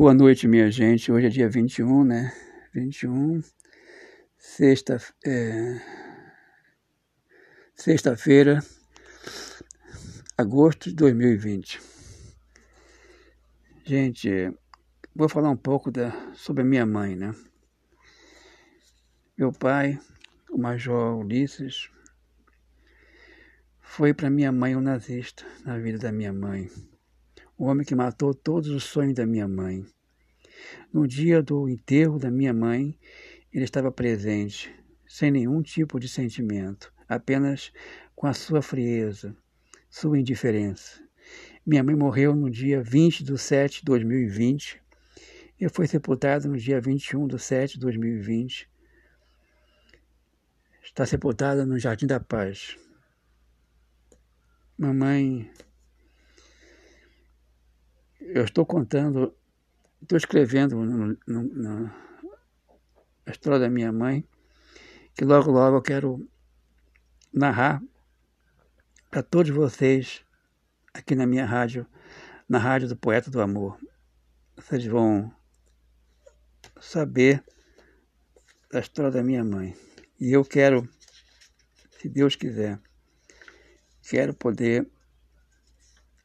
Boa noite, minha gente. Hoje é dia 21, né? 21, sexta, é, sexta-feira, agosto de 2020. Gente, vou falar um pouco da, sobre a minha mãe, né? Meu pai, o Major Ulisses, foi para minha mãe um nazista na vida da minha mãe o homem que matou todos os sonhos da minha mãe. No dia do enterro da minha mãe, ele estava presente, sem nenhum tipo de sentimento, apenas com a sua frieza, sua indiferença. Minha mãe morreu no dia 20 de 7 de 2020 e foi sepultada no dia 21 de 7 de 2020. Está sepultada no Jardim da Paz. Mamãe eu estou contando, estou escrevendo no, no, no, a história da minha mãe, que logo, logo eu quero narrar para todos vocês aqui na minha rádio, na rádio do Poeta do Amor. Vocês vão saber da história da minha mãe. E eu quero, se Deus quiser, quero poder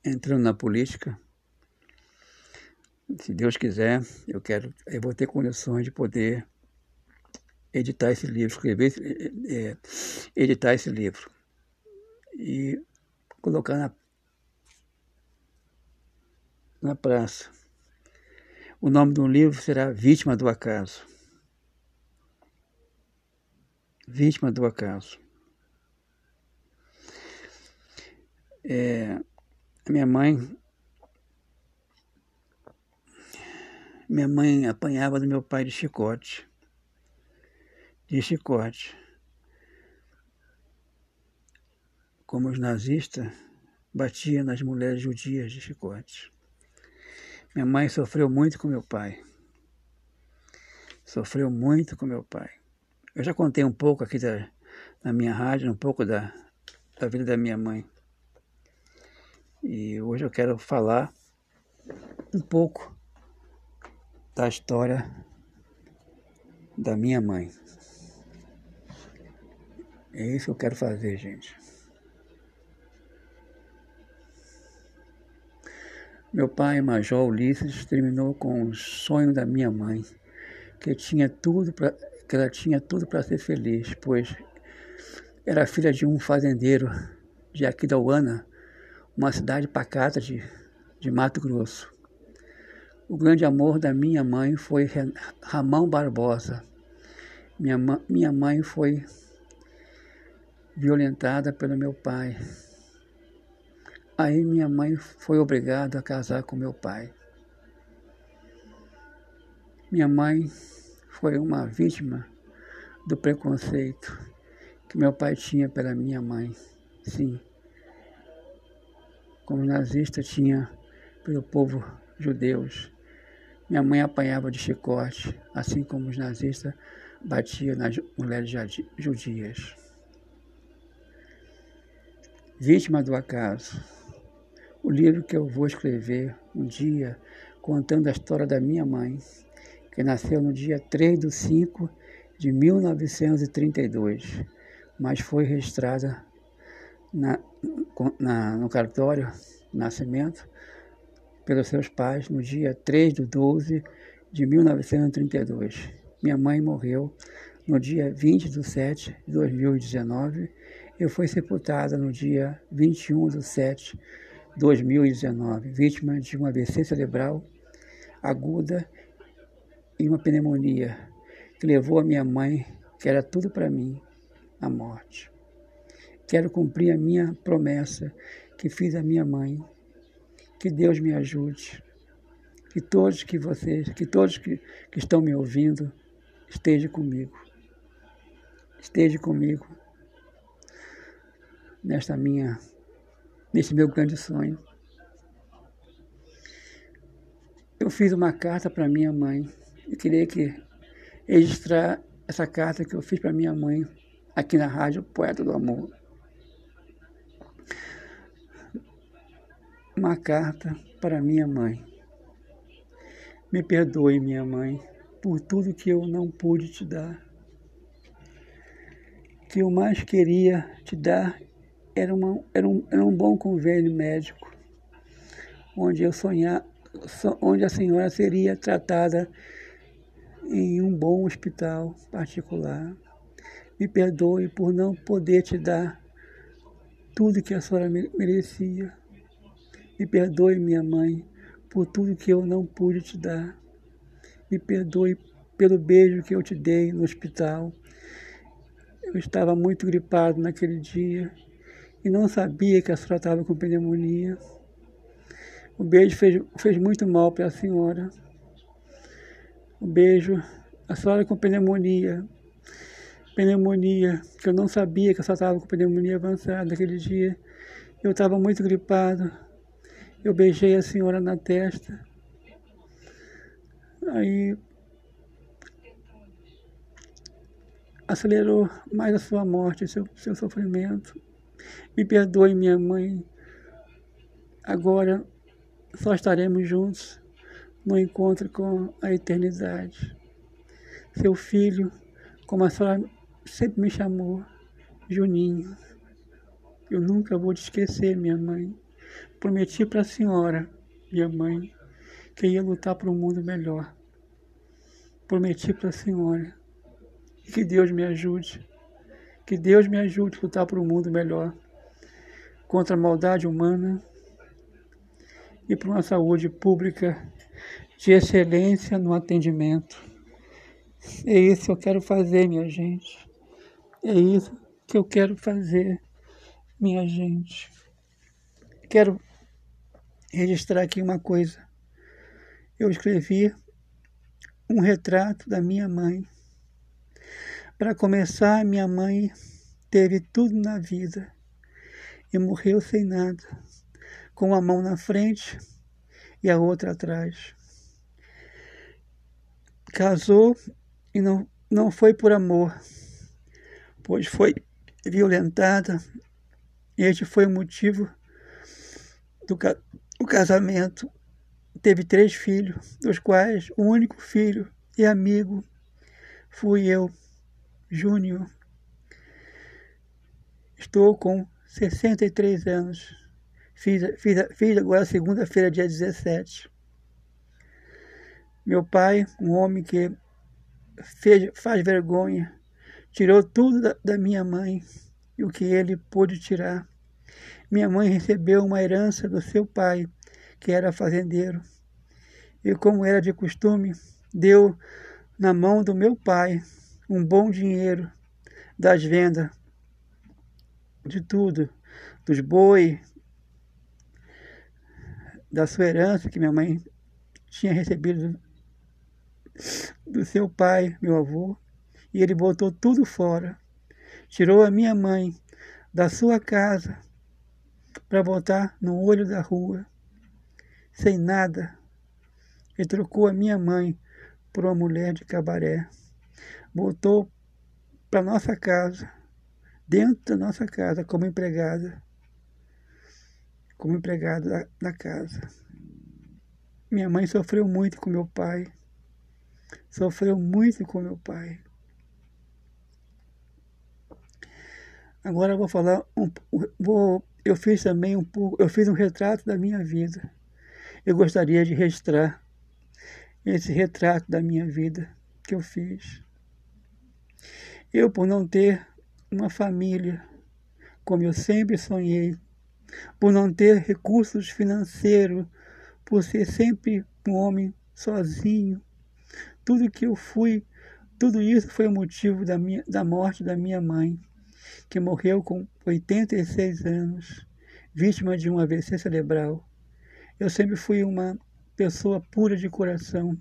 entrando na política se Deus quiser, eu quero, eu vou ter condições de poder editar esse livro, escrever, é, editar esse livro e colocar na, na praça. O nome do livro será Vítima do Acaso. Vítima do Acaso. É, minha mãe Minha mãe apanhava do meu pai de chicote. De chicote. Como os nazistas batiam nas mulheres judias de chicote. Minha mãe sofreu muito com meu pai. Sofreu muito com meu pai. Eu já contei um pouco aqui da, na minha rádio, um pouco da, da vida da minha mãe. E hoje eu quero falar um pouco da história da minha mãe. É isso que eu quero fazer, gente. Meu pai, Major Ulisses, terminou com o sonho da minha mãe, que tinha tudo pra, que ela tinha tudo para ser feliz, pois era filha de um fazendeiro de Aquidauana, uma cidade pacata de, de Mato Grosso. O grande amor da minha mãe foi Ramão Barbosa. Minha, minha mãe foi violentada pelo meu pai. Aí minha mãe foi obrigada a casar com meu pai. Minha mãe foi uma vítima do preconceito que meu pai tinha pela minha mãe. Sim. Como nazista tinha pelo povo judeus. Minha mãe apanhava de chicote, assim como os nazistas batiam nas mulheres judias. Vítima do acaso. O livro que eu vou escrever um dia contando a história da minha mãe, que nasceu no dia 3 de 5 de 1932, mas foi registrada na, na, no cartório de nascimento pelos seus pais no dia 3 de 12 de 1932. Minha mãe morreu no dia 20 de 7 de 2019 e foi sepultada no dia 21 de 7 de 2019, vítima de uma AVC cerebral aguda e uma pneumonia que levou a minha mãe, que era tudo para mim, à morte. Quero cumprir a minha promessa que fiz à minha mãe que Deus me ajude. Que todos que vocês, que todos que, que estão me ouvindo, estejam comigo. Esteja comigo nesta minha, nesse meu grande sonho. Eu fiz uma carta para minha mãe. Eu queria que registrar essa carta que eu fiz para minha mãe aqui na rádio Poeta do Amor. Uma carta para minha mãe. Me perdoe, minha mãe, por tudo que eu não pude te dar. Que eu mais queria te dar era, uma, era, um, era um bom convênio médico, onde eu sonhar, onde a senhora seria tratada em um bom hospital particular. Me perdoe por não poder te dar tudo que a senhora merecia. Me perdoe, minha mãe, por tudo que eu não pude te dar. Me perdoe pelo beijo que eu te dei no hospital. Eu estava muito gripado naquele dia e não sabia que a senhora estava com pneumonia. O beijo fez, fez muito mal para a senhora. O beijo, a senhora com pneumonia. Pneumonia, que eu não sabia que a senhora estava com pneumonia avançada naquele dia. Eu estava muito gripado. Eu beijei a senhora na testa. Aí acelerou mais a sua morte, o seu, seu sofrimento. Me perdoe, minha mãe. Agora só estaremos juntos no encontro com a eternidade. Seu filho, como a senhora sempre me chamou, Juninho. Eu nunca vou te esquecer, minha mãe. Prometi para a senhora, minha mãe, que ia lutar por um mundo melhor. Prometi para a senhora. E que Deus me ajude. Que Deus me ajude a lutar por um mundo melhor. Contra a maldade humana e por uma saúde pública de excelência no atendimento. É isso que eu quero fazer, minha gente. É isso que eu quero fazer, minha gente. Quero registrar aqui uma coisa. Eu escrevi um retrato da minha mãe. Para começar, minha mãe teve tudo na vida e morreu sem nada, com uma mão na frente e a outra atrás. Casou e não, não foi por amor, pois foi violentada. Este foi o motivo do, do casamento. Teve três filhos, dos quais o único filho e amigo fui eu, Júnior. Estou com 63 anos. Fiz, fiz, fiz agora segunda-feira, dia 17. Meu pai, um homem que fez, faz vergonha, tirou tudo da, da minha mãe e o que ele pôde tirar. Minha mãe recebeu uma herança do seu pai, que era fazendeiro, e como era de costume, deu na mão do meu pai um bom dinheiro das vendas de tudo, dos boi, da sua herança que minha mãe tinha recebido do seu pai, meu avô, e ele botou tudo fora. Tirou a minha mãe da sua casa para botar no olho da rua, sem nada. E trocou a minha mãe por uma mulher de cabaré. Voltou para nossa casa, dentro da nossa casa, como empregada. Como empregada da, da casa. Minha mãe sofreu muito com meu pai sofreu muito com meu pai. Agora eu vou falar um, vou, eu fiz também um pouco, eu fiz um retrato da minha vida. Eu gostaria de registrar esse retrato da minha vida que eu fiz. Eu, por não ter uma família, como eu sempre sonhei, por não ter recursos financeiros, por ser sempre um homem sozinho, tudo que eu fui, tudo isso foi o motivo da, minha, da morte da minha mãe, que morreu com 86 anos, vítima de um AVC cerebral. Eu sempre fui uma pessoa pura de coração.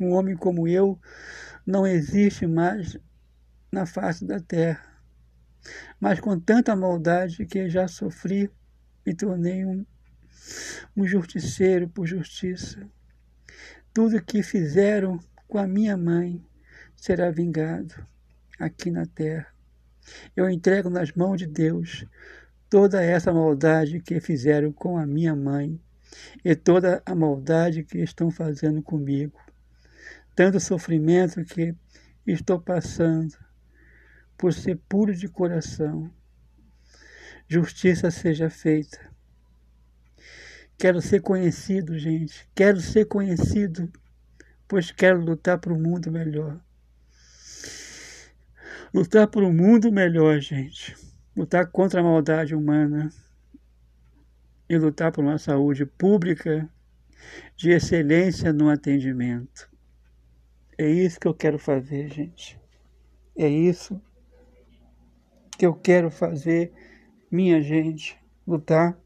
Um homem como eu não existe mais na face da terra. Mas com tanta maldade que já sofri, me tornei um, um justiceiro por justiça. Tudo que fizeram com a minha mãe será vingado aqui na terra. Eu entrego nas mãos de Deus toda essa maldade que fizeram com a minha mãe e toda a maldade que estão fazendo comigo, tanto sofrimento que estou passando por ser puro de coração. Justiça seja feita. Quero ser conhecido, gente. Quero ser conhecido, pois quero lutar para um mundo melhor. Lutar por um mundo melhor, gente. Lutar contra a maldade humana e lutar por uma saúde pública de excelência no atendimento. É isso que eu quero fazer, gente. É isso que eu quero fazer, minha gente, lutar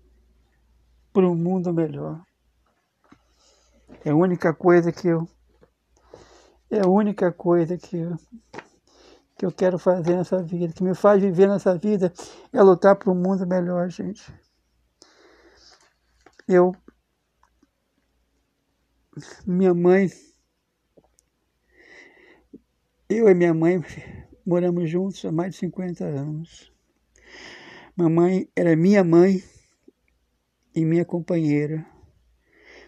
por um mundo melhor. É a única coisa que eu é a única coisa que eu, que eu quero fazer nessa vida, que me faz viver nessa vida, é lutar por um mundo melhor, gente. Eu minha mãe eu e minha mãe moramos juntos há mais de 50 anos. Mamãe era minha mãe e minha companheira.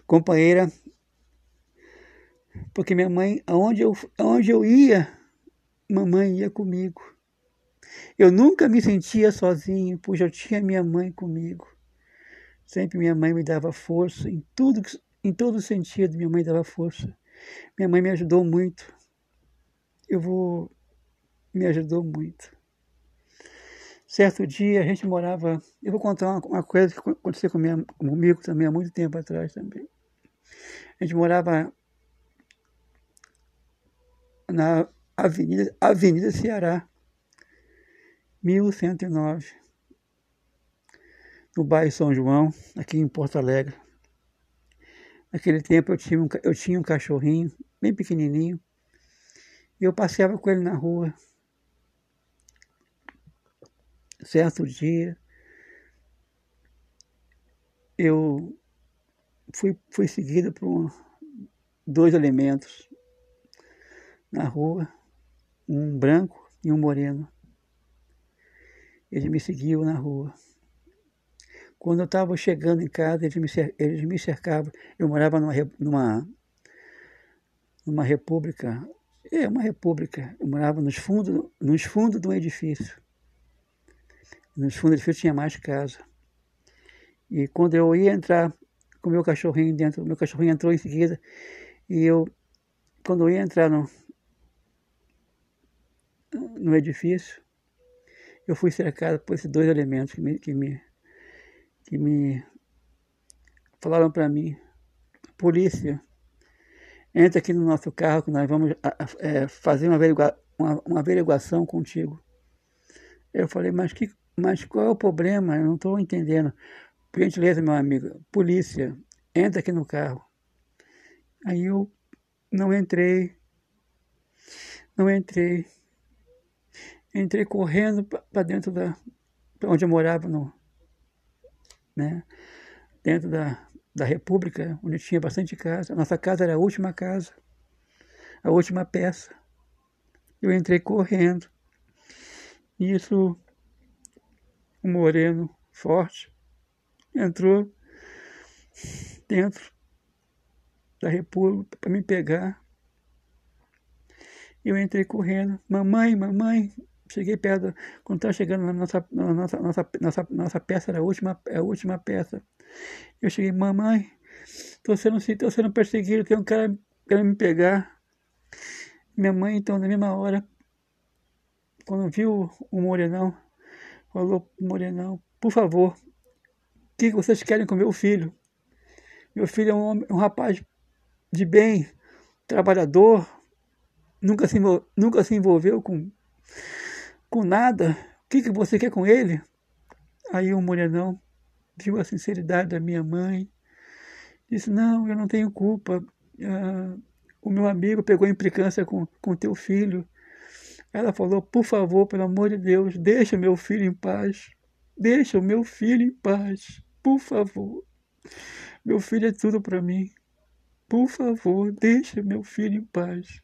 Companheira, porque minha mãe, aonde eu, aonde eu ia, mamãe ia comigo. Eu nunca me sentia sozinho, pois eu tinha minha mãe comigo. Sempre minha mãe me dava força, em tudo, em todo sentido, minha mãe dava força. Minha mãe me ajudou muito. Eu vou. Me ajudou muito. Certo dia a gente morava. Eu vou contar uma, uma coisa que aconteceu com minha, comigo também há muito tempo atrás também. A gente morava na Avenida, Avenida Ceará, 1109, no bairro São João, aqui em Porto Alegre. Naquele tempo eu tinha um, eu tinha um cachorrinho, bem pequenininho, e eu passeava com ele na rua certo dia eu fui, fui seguido por dois elementos na rua, um branco e um moreno. Eles me seguiam na rua. Quando eu estava chegando em casa, eles me, eles me cercavam. Eu morava numa, numa, numa república, é uma república. Eu morava nos fundos, nos fundos de um edifício. Nos fundos do edifício tinha mais casa. E quando eu ia entrar com o meu cachorrinho dentro, o meu cachorrinho entrou em seguida, e eu, quando eu ia entrar no, no edifício, eu fui cercado por esses dois elementos que me, que me, que me falaram para mim, polícia, entra aqui no nosso carro que nós vamos é, fazer uma, averigua, uma, uma averiguação contigo. Eu falei, mas que mas qual é o problema? Eu não estou entendendo. Por gentileza, meu amigo, polícia, entra aqui no carro. Aí eu não entrei, não entrei. Entrei correndo para dentro da. Pra onde eu morava, no, né? dentro da, da República, onde tinha bastante casa. Nossa casa era a última casa, a última peça. Eu entrei correndo. Isso um moreno forte, entrou dentro da República para me pegar. Eu entrei correndo, mamãe, mamãe, cheguei perto, quando estava chegando na nossa, na nossa, nossa, nossa, nossa peça, era a última, a última peça. Eu cheguei, mamãe, estou sendo, tô sendo perseguido, tem um cara querendo me pegar. Minha mãe, então, na mesma hora, quando viu o morenão, falou Morenão, por favor, o que vocês querem com meu filho? Meu filho é um, homem, um rapaz de bem, trabalhador, nunca se, nunca se envolveu com, com nada. O que, que você quer com ele? Aí o Morenão viu a sinceridade da minha mãe, disse, não, eu não tenho culpa. Ah, o meu amigo pegou implicância com, com teu filho. Ela falou: Por favor, pelo amor de Deus, deixa meu filho em paz. Deixa o meu filho em paz. Por favor. Meu filho é tudo para mim. Por favor, deixa meu filho em paz.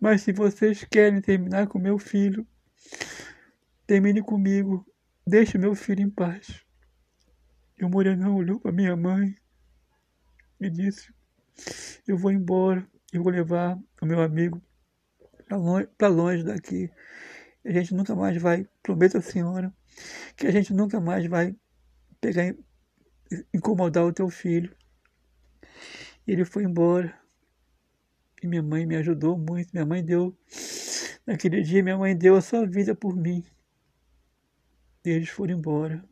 Mas se vocês querem terminar com meu filho, termine comigo. Deixe meu filho em paz. E o Morenão olhou para minha mãe e disse: Eu vou embora, eu vou levar o meu amigo para longe, longe daqui. A gente nunca mais vai, prometo à senhora, que a gente nunca mais vai pegar, incomodar o teu filho. Ele foi embora. E minha mãe me ajudou muito. Minha mãe deu, naquele dia, minha mãe deu a sua vida por mim. E eles foram embora.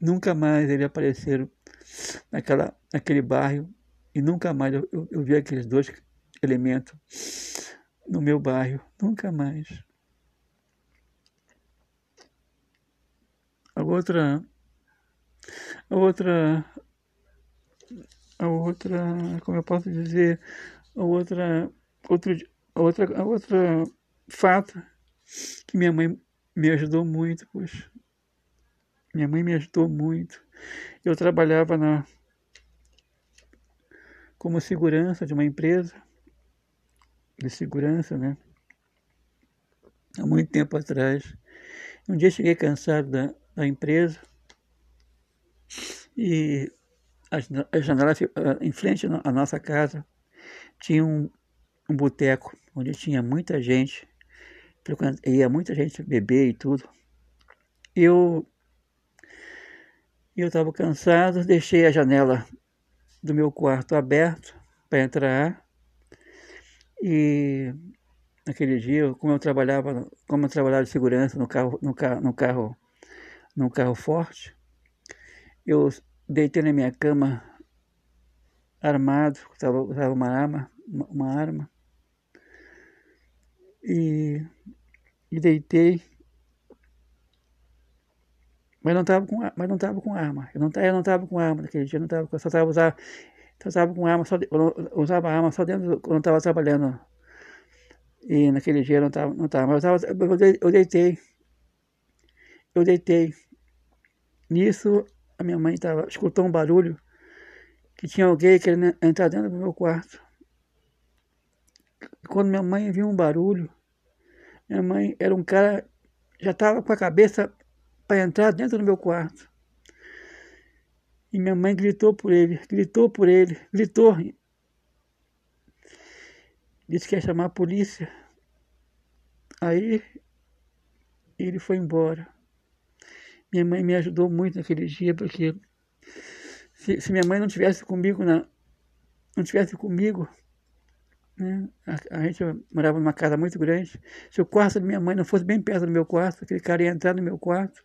Nunca mais eles apareceram naquela, naquele bairro. E nunca mais eu, eu, eu vi aqueles dois elementos no meu bairro. Nunca mais. A outra. A outra. A outra. Como eu posso dizer? A outra. Outro, a outra, a outra fato que minha mãe me ajudou muito, poxa. Minha mãe me ajudou muito. Eu trabalhava na como segurança de uma empresa de segurança, né? Há muito tempo atrás. Um dia cheguei cansado da, da empresa e a, janela em frente à nossa casa tinha um, um boteco onde tinha muita gente, ia muita gente beber e tudo. Eu eu estava cansado, deixei a janela do meu quarto aberto para entrar e naquele dia, como eu trabalhava, como eu trabalhava de segurança no carro, no carro, no carro, no carro forte, eu deitei na minha cama armado, estava uma arma, uma arma e, e deitei mas não estava com, mas não estava com arma. Eu não, eu não estava com arma naquele dia, eu não tava, eu só estava usando, só estava com arma, só, eu usava arma só dentro quando estava trabalhando. E naquele dia eu não estava, não tava, mas eu, tava, eu deitei. Eu deitei. Nisso, a minha mãe tava, escutou um barulho que tinha alguém querendo entrar dentro do meu quarto. Quando minha mãe viu um barulho, minha mãe era um cara, já estava com a cabeça para entrar dentro do meu quarto. E minha mãe gritou por ele, gritou por ele, gritou. Disse que ia chamar a polícia. Aí ele foi embora. Minha mãe me ajudou muito naquele dia, porque se, se minha mãe não tivesse comigo, na, não tivesse comigo, né? A, a, gente morava numa casa muito grande. Se o quarto da minha mãe não fosse bem perto do meu quarto, aquele cara ia entrar no meu quarto,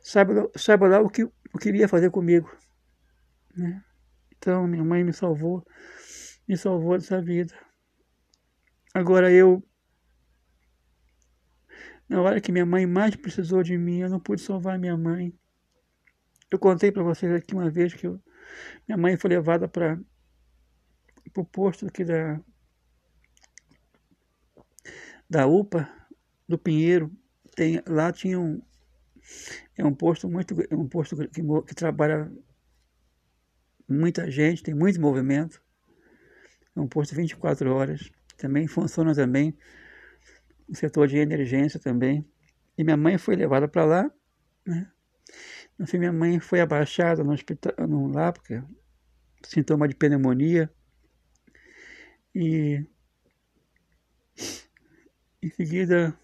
sabe, sabe lá o que, o que iria fazer comigo. Né? Então, minha mãe me salvou, me salvou dessa vida. Agora eu, na hora que minha mãe mais precisou de mim, eu não pude salvar minha mãe. Eu contei para vocês aqui uma vez que eu, minha mãe foi levada para o posto aqui da, da UPA, do Pinheiro. Tem, lá tinha um, é um posto muito, é um posto que, que trabalha muita gente, tem muito movimento. É um posto 24 horas. Também funciona também o setor de emergência também. E minha mãe foi levada para lá, né? No fim, minha mãe foi abaixada no hospital, no, lá, porque sintoma de pneumonia. E em seguida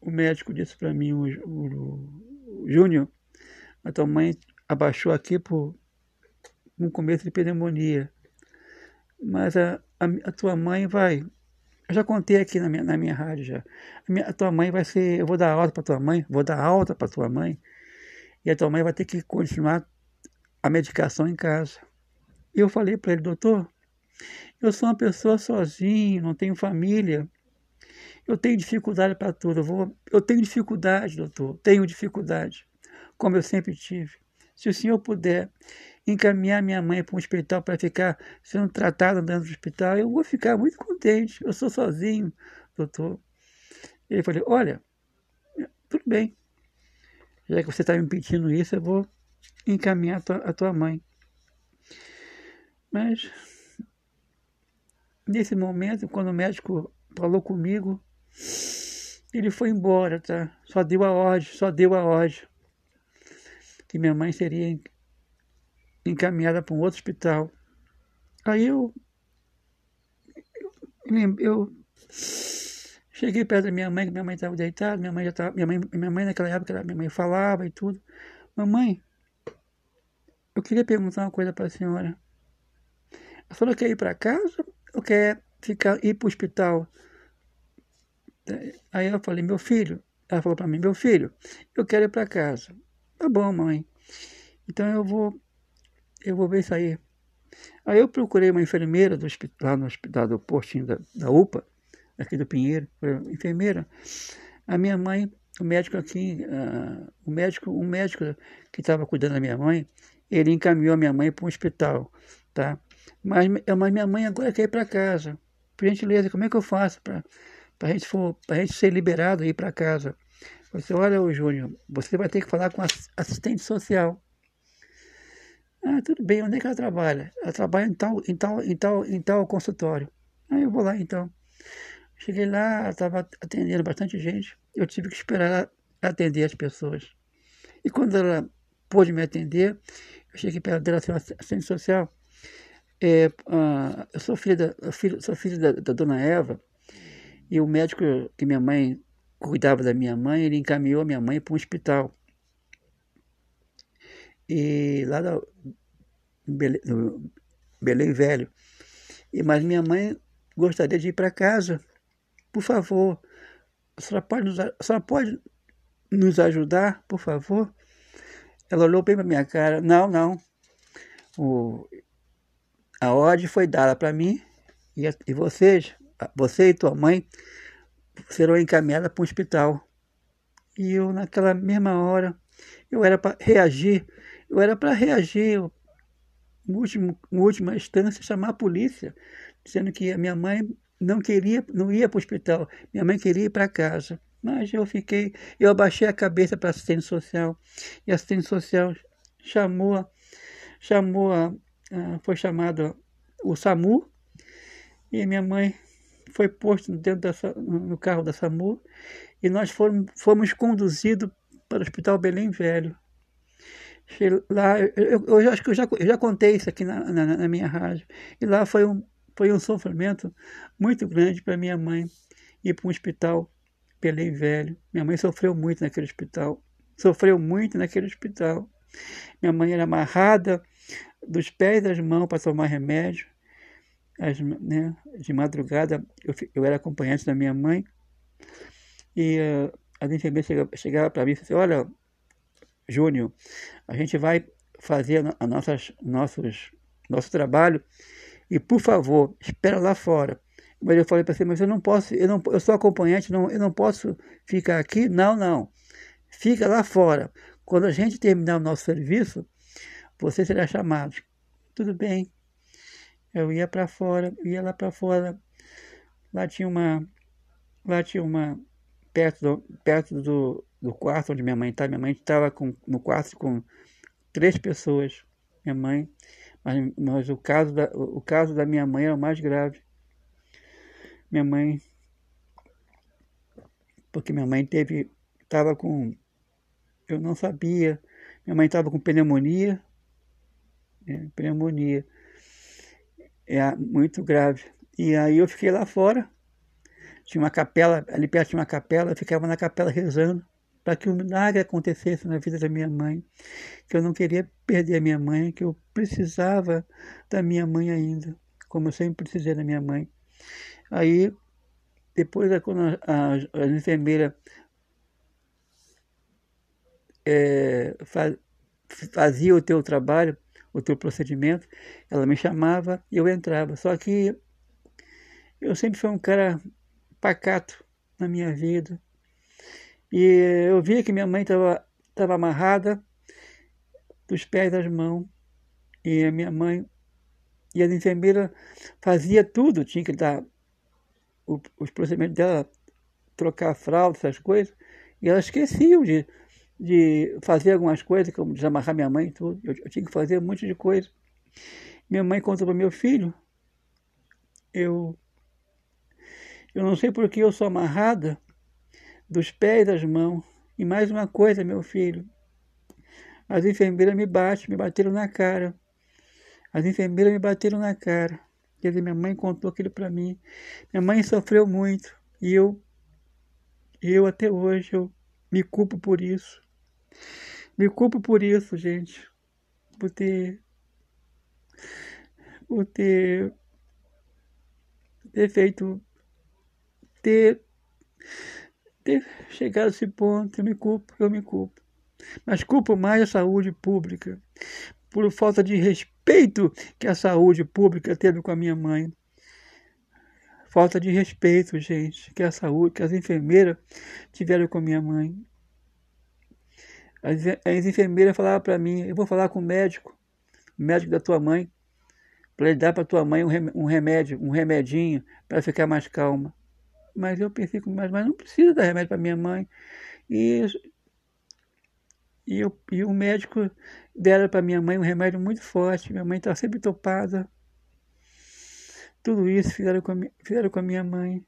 o médico disse para mim, o, o, o Júnior, a tua mãe abaixou aqui por um começo de pneumonia. Mas a, a, a, tua mãe vai. Eu já contei aqui na minha, na minha rádio já. A, minha, a tua mãe vai ser. Eu vou dar alta para tua mãe, vou dar alta para tua mãe. E a tua mãe vai ter que continuar a medicação em casa. Eu falei para ele, doutor, eu sou uma pessoa sozinho, não tenho família. Eu tenho dificuldade para tudo. Eu, vou, eu tenho dificuldade, doutor. Tenho dificuldade, como eu sempre tive. Se o senhor puder encaminhar minha mãe para um hospital para ficar sendo tratada dentro do hospital, eu vou ficar muito contente. Eu sou sozinho, doutor. Ele falou: Olha, tudo bem. Já que você está me pedindo isso, eu vou encaminhar a tua, a tua mãe. Mas, nesse momento, quando o médico falou comigo, ele foi embora, tá? Só deu a ordem, só deu a ordem. Que minha mãe seria encaminhada para um outro hospital. Aí eu, eu, cheguei perto da minha mãe, que minha mãe estava deitada, minha mãe já estava, minha mãe, minha mãe naquela época, minha mãe falava e tudo. Mamãe, eu queria perguntar uma coisa para a senhora. A senhora quer ir para casa ou quer ficar, ir para o hospital? Aí eu falei, meu filho, ela falou para mim, meu filho, eu quero ir para casa. Tá bom, mãe. Então eu vou, eu vou ver isso aí. Aí eu procurei uma enfermeira do hospital, lá no hospital do postinho da, da UPA, aqui do Pinheiro, enfermeira. A minha mãe, o médico aqui, uh, o médico, um médico que estava cuidando da minha mãe, ele encaminhou a minha mãe para um hospital, tá? Mas, mas minha mãe agora quer ir para casa. Por gentileza, como é que eu faço para a gente, for, gente ser liberado e ir para casa? Você, olha, o Júnior, você vai ter que falar com assistente social. Ah, tudo bem, onde é que ela trabalha? Ela trabalha em tal, em tal, em tal, em tal consultório. Ah, eu vou lá então. Cheguei lá, ela estava atendendo bastante gente. Eu tive que esperar ela atender as pessoas. E quando ela pôde me atender, eu cheguei perto dela, assim, assistente social. É, ah, eu sou filho da, filho, sou filho da, da dona Eva, e o médico que minha mãe cuidava da minha mãe, ele encaminhou a minha mãe para um hospital. E lá Belém, no Belém Velho. E, mas minha mãe gostaria de ir para casa. Por favor, a senhora, pode nos, a senhora pode nos ajudar, por favor? Ela olhou bem para minha cara. Não, não. O, a ordem foi dada para mim e, e vocês, você e tua mãe, serão encaminhadas para um hospital. E eu, naquela mesma hora, eu era para reagir, eu era para reagir, em, último, em última instância, chamar a polícia, dizendo que a minha mãe não queria, não ia para o hospital, minha mãe queria ir para casa. Mas eu fiquei, eu abaixei a cabeça para a assistente social, e a assistente social chamou, chamou, a, foi chamado o SAMU, e minha mãe foi posto dentro da, no carro da SAMU e nós fomos, fomos conduzidos para o Hospital Belém Velho. Lá, eu, eu, acho que eu já, eu já contei isso aqui na, na, na, minha rádio. E lá foi um, foi um sofrimento muito grande para minha mãe ir para um hospital Belém Velho. Minha mãe sofreu muito naquele hospital. Sofreu muito naquele hospital. Minha mãe era amarrada dos pés das mãos para tomar remédio as, né, de madrugada, eu, eu era acompanhante da minha mãe, e uh, as enfermeiras chegava, chegava para mim e assim, olha, Júnior, a gente vai fazer a nossas, nossos, nosso trabalho e, por favor, espera lá fora. Mas eu falei para você, mas eu não posso, eu, não, eu sou acompanhante, não, eu não posso ficar aqui. Não, não. Fica lá fora. Quando a gente terminar o nosso serviço, você será chamado. Tudo bem. Eu ia para fora, ia lá para fora. Lá tinha uma. Lá tinha uma. Perto do, perto do, do quarto onde minha mãe estava. Minha mãe estava no quarto com três pessoas. Minha mãe. Mas, mas o, caso da, o caso da minha mãe era o mais grave. Minha mãe. Porque minha mãe teve. Estava com. Eu não sabia. Minha mãe estava com pneumonia. Né, pneumonia é muito grave. E aí eu fiquei lá fora, tinha uma capela, ali perto tinha uma capela, eu ficava na capela rezando para que um milagre acontecesse na vida da minha mãe, que eu não queria perder a minha mãe, que eu precisava da minha mãe ainda, como eu sempre precisei da minha mãe. Aí, depois, quando a, a, a enfermeira é, faz, fazia o teu trabalho, o teu procedimento. Ela me chamava e eu entrava. Só que eu sempre fui um cara pacato na minha vida. E eu via que minha mãe estava tava amarrada dos pés das mãos. E a minha mãe e a enfermeira fazia tudo, tinha que dar o, os procedimentos dela, trocar a fralda, essas coisas. E elas esqueciam de de fazer algumas coisas, como desamarrar minha mãe e tudo. Eu, eu tinha que fazer um monte de coisa. Minha mãe contou para meu filho, eu, eu não sei por que eu sou amarrada dos pés e das mãos. E mais uma coisa, meu filho, as enfermeiras me batem, me bateram na cara. As enfermeiras me bateram na cara. Quer dizer, minha mãe contou aquilo para mim. Minha mãe sofreu muito e eu, eu até hoje, eu me culpo por isso. Me culpo por isso, gente. Por ter. Por ter. Ter feito. Ter. Ter chegado a esse ponto. Eu me culpo, eu me culpo. Mas culpo mais a saúde pública. Por falta de respeito que a saúde pública teve com a minha mãe. Falta de respeito, gente, que a saúde, que as enfermeiras tiveram com a minha mãe. As, as enfermeiras falavam para mim, eu vou falar com o médico, o médico da tua mãe, para ele dar para tua mãe um remédio, um remedinho, para ficar mais calma. Mas eu pensei, mas, mas não precisa dar remédio para minha mãe. E, e, eu, e o médico deram para minha mãe um remédio muito forte. Minha mãe estava sempre topada. Tudo isso fizeram com, a, fizeram com a minha mãe.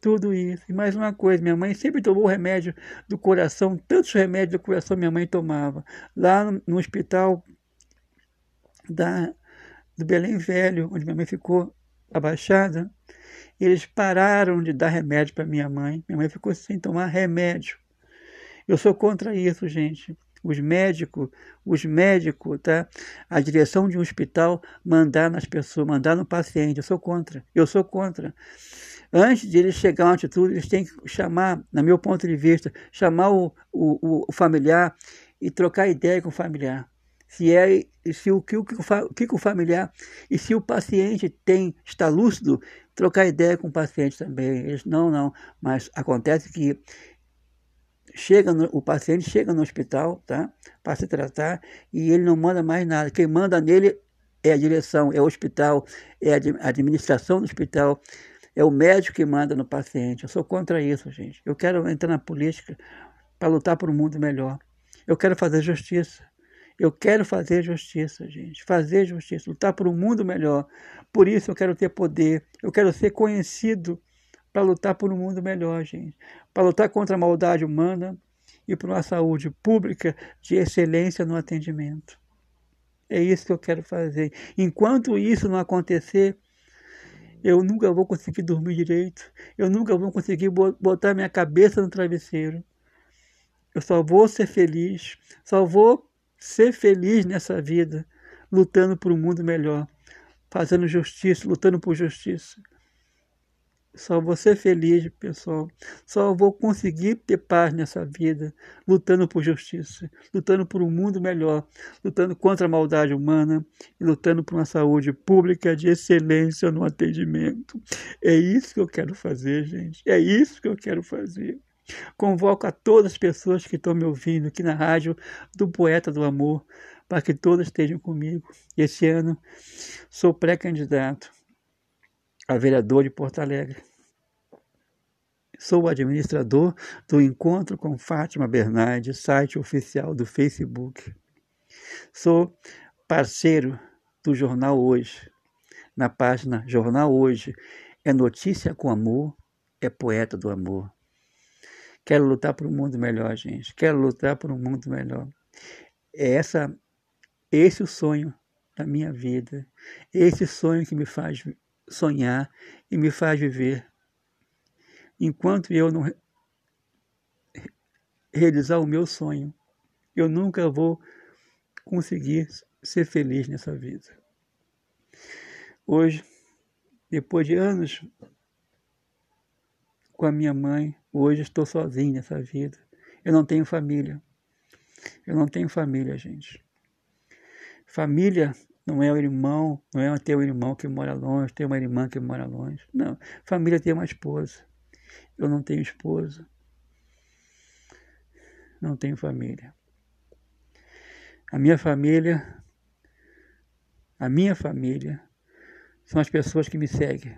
Tudo isso. E mais uma coisa, minha mãe sempre tomou remédio do coração, tantos remédios do coração minha mãe tomava. Lá no, hospital da, do Belém Velho, onde minha mãe ficou abaixada, eles pararam de dar remédio para minha mãe. Minha mãe ficou sem tomar remédio. Eu sou contra isso, gente. Os médicos, os médicos, tá? A direção de um hospital mandar nas pessoas, mandar no paciente. Eu sou contra. Eu sou contra. Antes de eles chegar a uma atitude, eles têm que chamar, na meu ponto de vista, chamar o, o, o familiar e trocar ideia com o familiar. Se é se o que o que o familiar e se o paciente tem está lúcido, trocar ideia com o paciente também. Eles não, não, mas acontece que chega no, o paciente chega no hospital, tá, para se tratar e ele não manda mais nada. Quem manda nele é a direção, é o hospital, é a administração do hospital. É o médico que manda no paciente. Eu sou contra isso, gente. Eu quero entrar na política para lutar por um mundo melhor. Eu quero fazer justiça. Eu quero fazer justiça, gente. Fazer justiça, lutar por um mundo melhor. Por isso eu quero ter poder. Eu quero ser conhecido para lutar por um mundo melhor, gente. Para lutar contra a maldade humana e por uma saúde pública de excelência no atendimento. É isso que eu quero fazer. Enquanto isso não acontecer, eu nunca vou conseguir dormir direito, eu nunca vou conseguir botar minha cabeça no travesseiro. Eu só vou ser feliz, só vou ser feliz nessa vida, lutando por um mundo melhor, fazendo justiça, lutando por justiça. Só vou ser feliz, pessoal. Só vou conseguir ter paz nessa vida, lutando por justiça, lutando por um mundo melhor, lutando contra a maldade humana e lutando por uma saúde pública de excelência no atendimento. É isso que eu quero fazer, gente. É isso que eu quero fazer. Convoco a todas as pessoas que estão me ouvindo aqui na rádio do Poeta do Amor, para que todas estejam comigo. Esse ano sou pré-candidato a vereador de Porto Alegre. Sou administrador do Encontro com Fátima Bernardes, site oficial do Facebook. Sou parceiro do Jornal Hoje. Na página Jornal Hoje é notícia com amor, é poeta do amor. Quero lutar por um mundo melhor, gente. Quero lutar por um mundo melhor. É essa, esse é o sonho da minha vida. Esse sonho que me faz sonhar e me faz viver. Enquanto eu não realizar o meu sonho, eu nunca vou conseguir ser feliz nessa vida. Hoje, depois de anos com a minha mãe, hoje estou sozinho nessa vida. Eu não tenho família. Eu não tenho família, gente. Família não é o irmão, não é ter um irmão que mora longe, ter uma irmã que mora longe. Não. Família tem uma esposa. Eu não tenho esposa. Não tenho família. A minha família, a minha família, são as pessoas que me seguem.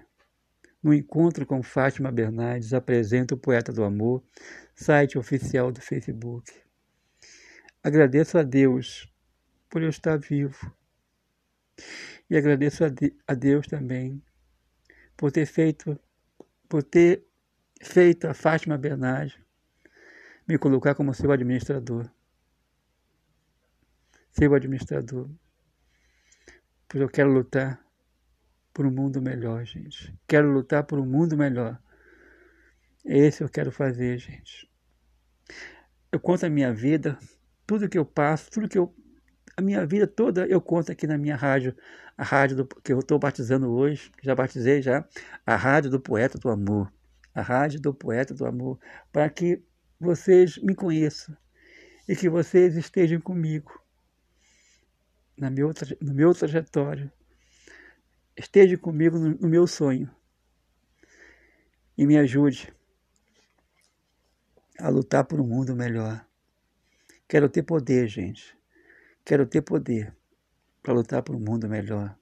No encontro com Fátima Bernardes, apresento o Poeta do Amor, site oficial do Facebook. Agradeço a Deus por eu estar vivo e agradeço a Deus também por ter feito, por ter feito a Fátima Bernardes me colocar como seu administrador. Seu administrador. pois eu quero lutar por um mundo melhor, gente. Quero lutar por um mundo melhor. É esse eu quero fazer, gente. Eu conto a minha vida, tudo que eu passo, tudo que eu. A minha vida toda eu conto aqui na minha rádio, a rádio do, que eu estou batizando hoje, já batizei já, a Rádio do Poeta do Amor. A Rádio do Poeta do Amor, para que vocês me conheçam e que vocês estejam comigo na meu, no meu trajetório. Esteja comigo no, no meu sonho e me ajude a lutar por um mundo melhor. Quero ter poder, gente. Quero ter poder para lutar por um mundo melhor.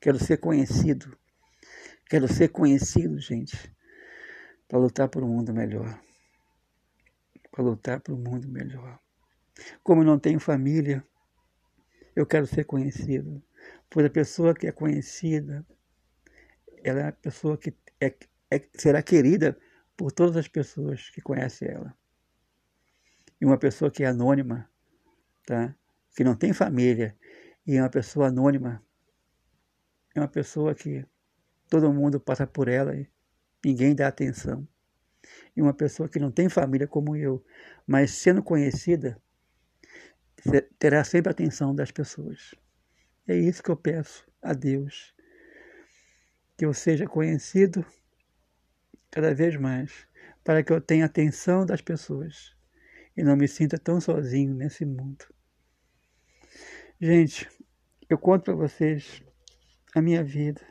Quero ser conhecido. Quero ser conhecido, gente, para lutar por um mundo melhor. Para lutar por um mundo melhor. Como não tenho família, eu quero ser conhecido. Pois a pessoa que é conhecida, ela é a pessoa que é, é, será querida por todas as pessoas que conhecem ela. E uma pessoa que é anônima, tá? Que não tem família, e é uma pessoa anônima, é uma pessoa que todo mundo passa por ela e ninguém dá atenção. E uma pessoa que não tem família como eu, mas sendo conhecida, terá sempre a atenção das pessoas. É isso que eu peço a Deus. Que eu seja conhecido cada vez mais, para que eu tenha atenção das pessoas e não me sinta tão sozinho nesse mundo. Gente, eu conto para vocês a minha vida.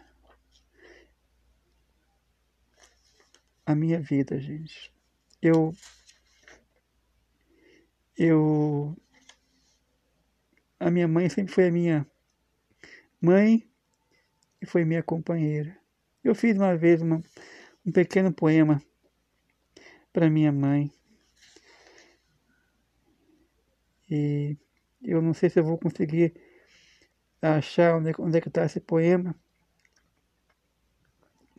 A minha vida, gente. Eu eu a minha mãe sempre foi a minha mãe e foi minha companheira. Eu fiz uma vez uma, um pequeno poema para minha mãe. E eu não sei se eu vou conseguir achar onde, onde é que está esse poema,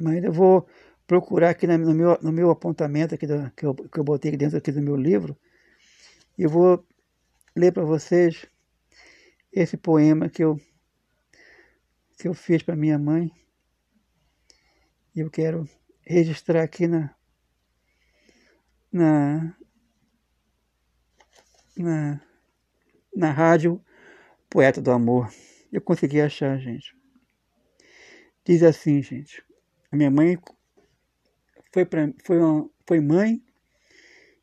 mas eu vou procurar aqui no meu, no meu apontamento aqui do, que, eu, que eu botei dentro aqui do meu livro e vou ler para vocês esse poema que eu, que eu fiz para minha mãe. E eu quero registrar aqui na, na, na, na rádio Poeta do Amor. Eu consegui achar, gente. Diz assim, gente. A minha mãe foi, pra, foi, uma, foi mãe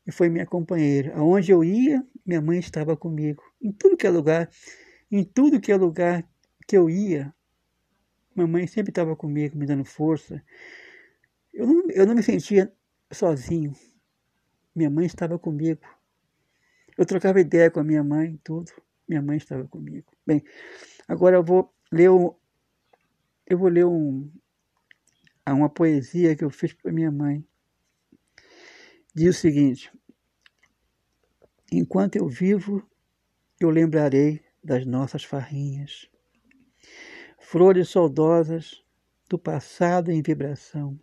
e foi minha companheira. Aonde eu ia, minha mãe estava comigo. Em tudo que é lugar em tudo que é lugar que eu ia, mamãe sempre estava comigo, me dando força. Eu não, eu não me sentia sozinho. Minha mãe estava comigo. Eu trocava ideia com a minha mãe, tudo. Minha mãe estava comigo. Bem, agora eu vou ler um, eu vou ler um, uma poesia que eu fiz para minha mãe. Diz o seguinte: Enquanto eu vivo, eu lembrarei das nossas farrinhas. Flores saudosas do passado em vibração.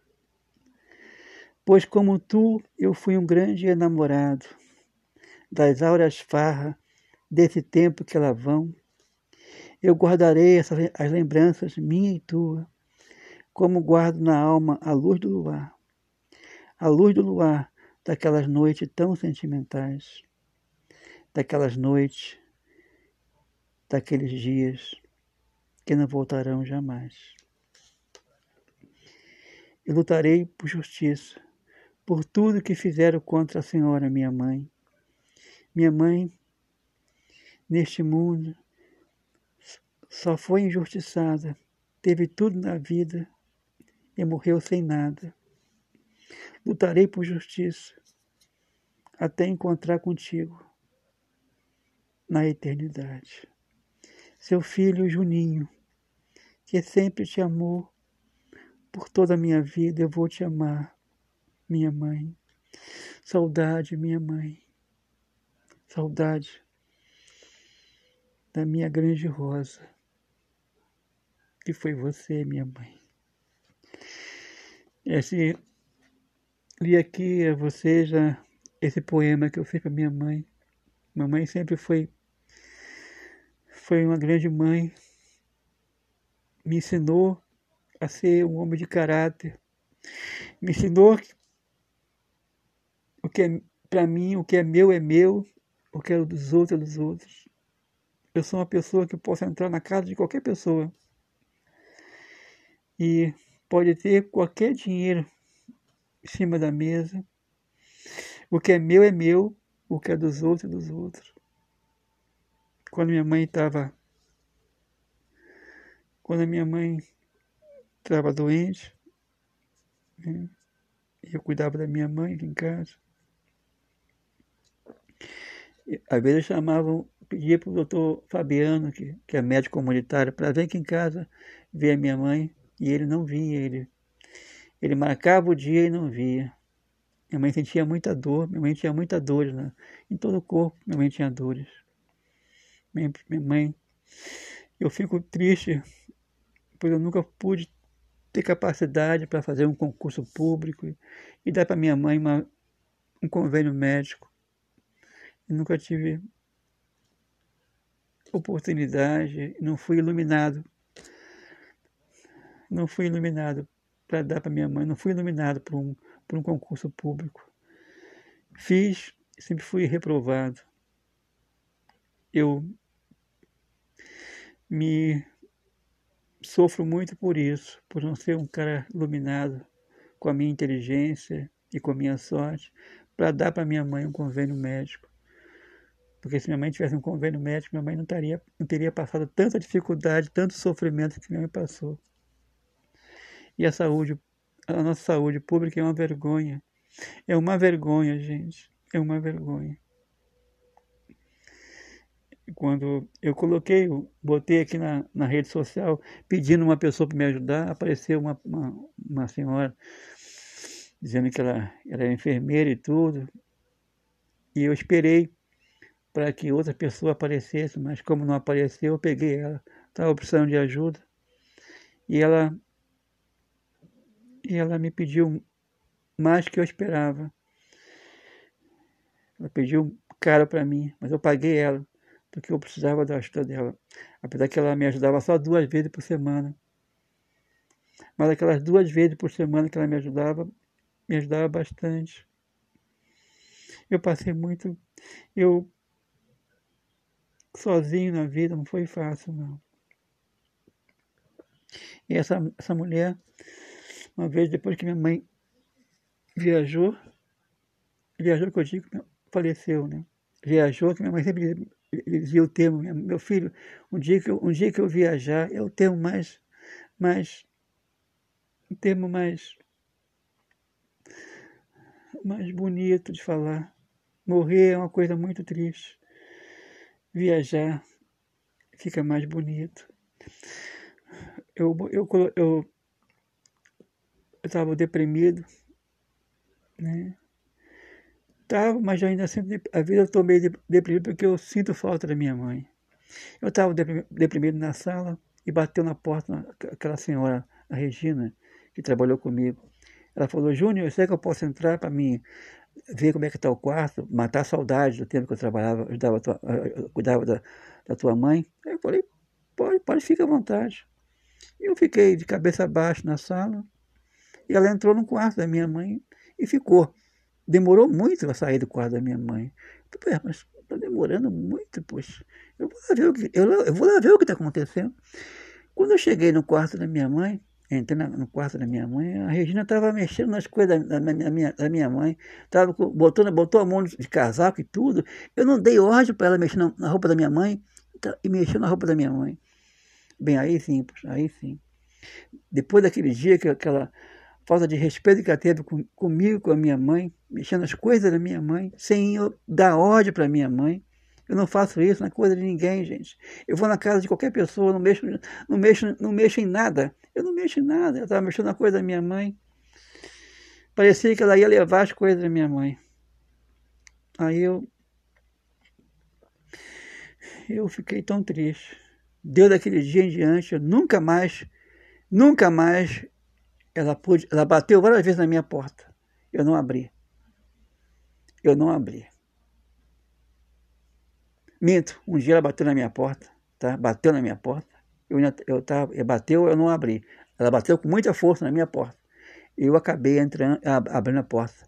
Pois como tu, eu fui um grande enamorado das auras farra desse tempo que lá vão. Eu guardarei essas, as lembranças minha e tua, como guardo na alma a luz do luar, a luz do luar daquelas noites tão sentimentais, daquelas noites daqueles dias que não voltarão jamais. E lutarei por justiça, por tudo que fizeram contra a senhora, minha mãe. Minha mãe, neste mundo, só foi injustiçada, teve tudo na vida e morreu sem nada. Lutarei por justiça até encontrar contigo na eternidade seu filho Juninho, que sempre te amou. Por toda a minha vida eu vou te amar, minha mãe. Saudade, minha mãe. Saudade da minha grande rosa, que foi você, minha mãe. Esse, li aqui a você já esse poema que eu fiz para minha mãe. Mamãe sempre foi foi uma grande mãe me ensinou a ser um homem de caráter, me ensinou o que é para mim, o que é meu é meu, o que é dos outros dos outros. Eu sou uma pessoa que posso entrar na casa de qualquer pessoa e pode ter qualquer dinheiro em cima da mesa. O que é meu é meu, o que é dos outros é dos outros. Quando minha mãe estava. Quando a minha mãe estava doente, né, eu cuidava da minha mãe em casa. Às vezes chamavam, pedia para o doutor Fabiano, que, que é médico comunitário, para vir aqui em casa ver a minha mãe, e ele não vinha, ele, ele marcava o dia e não via. Minha mãe sentia muita dor, minha mãe tinha muita dor né? em todo o corpo, minha mãe tinha dores. Minha, minha mãe, eu fico triste, pois eu nunca pude ter capacidade para fazer um concurso público e dar para minha mãe uma, um convênio médico. Nunca tive oportunidade, não fui iluminado. Não fui iluminado para dar para minha mãe, não fui iluminado por um, por um concurso público. Fiz, sempre fui reprovado. Eu me sofro muito por isso, por não ser um cara iluminado com a minha inteligência e com a minha sorte, para dar para minha mãe um convênio médico. Porque se minha mãe tivesse um convênio médico, minha mãe não, taria, não teria passado tanta dificuldade, tanto sofrimento que minha mãe passou. E a saúde, a nossa saúde pública é uma vergonha. É uma vergonha, gente. É uma vergonha. Quando eu coloquei, botei aqui na, na rede social, pedindo uma pessoa para me ajudar, apareceu uma, uma, uma senhora dizendo que ela, ela era enfermeira e tudo. E eu esperei para que outra pessoa aparecesse, mas como não apareceu, eu peguei ela. Estava precisando de ajuda. E ela, e ela me pediu mais que eu esperava. Ela pediu caro para mim, mas eu paguei ela, porque eu precisava da ajuda dela. Apesar que ela me ajudava só duas vezes por semana. Mas aquelas duas vezes por semana que ela me ajudava, me ajudava bastante. Eu passei muito. Eu sozinho na vida, não foi fácil, não. E essa, essa mulher, uma vez depois que minha mãe viajou, viajou que eu digo, faleceu, né? Viajou, que minha mãe sempre dizia o termo, meu filho, um dia que eu, um dia que eu viajar, é o termo mais, mais, um termo mais, mais bonito de falar. Morrer é uma coisa muito triste viajar fica mais bonito. Eu eu eu estava deprimido, né? Tava, mas ainda sempre a vida eu estou meio deprimido porque eu sinto falta da minha mãe. Eu estava deprimido na sala e bateu na porta aquela senhora, a Regina, que trabalhou comigo. Ela falou, Júnior, será que eu posso entrar para mim ver como é que está o quarto, matar a saudade do tempo que eu trabalhava, ajudava tua, cuidava da, da tua mãe. Aí eu falei, pode, pode, fica à vontade. E eu fiquei de cabeça baixa na sala, e ela entrou no quarto da minha mãe e ficou. Demorou muito a sair do quarto da minha mãe. Eu falei, mas está demorando muito, poxa. Eu vou lá ver o que está acontecendo. Quando eu cheguei no quarto da minha mãe, entrei no quarto da minha mãe, a Regina estava mexendo nas coisas da, minha, da minha mãe, tava botando, botou a mão de casaco e tudo. Eu não dei ordem para ela mexer na, na, roupa da minha mãe tá, e mexeu na roupa da minha mãe. Bem, aí sim, aí sim. Depois daquele dia que aquela falta de respeito que ela teve com, comigo, com a minha mãe, mexendo nas coisas da minha mãe, sem eu dar ordem para minha mãe, eu não faço isso na coisa de ninguém, gente. Eu vou na casa de qualquer pessoa, não mexo, não mexo, não mexo em nada. Eu não mexo em nada. Eu estava mexendo na coisa da minha mãe. Parecia que ela ia levar as coisas da minha mãe. Aí eu. Eu fiquei tão triste. Deu daquele dia em diante, eu nunca mais, nunca mais, ela pôde, ela bateu várias vezes na minha porta. Eu não abri. Eu não abri. Minto, um dia ela bateu na minha porta, tá? Bateu na minha porta Eu, eu tava, bateu, eu não abri. Ela bateu com muita força na minha porta. Eu acabei entrando, abrindo a porta.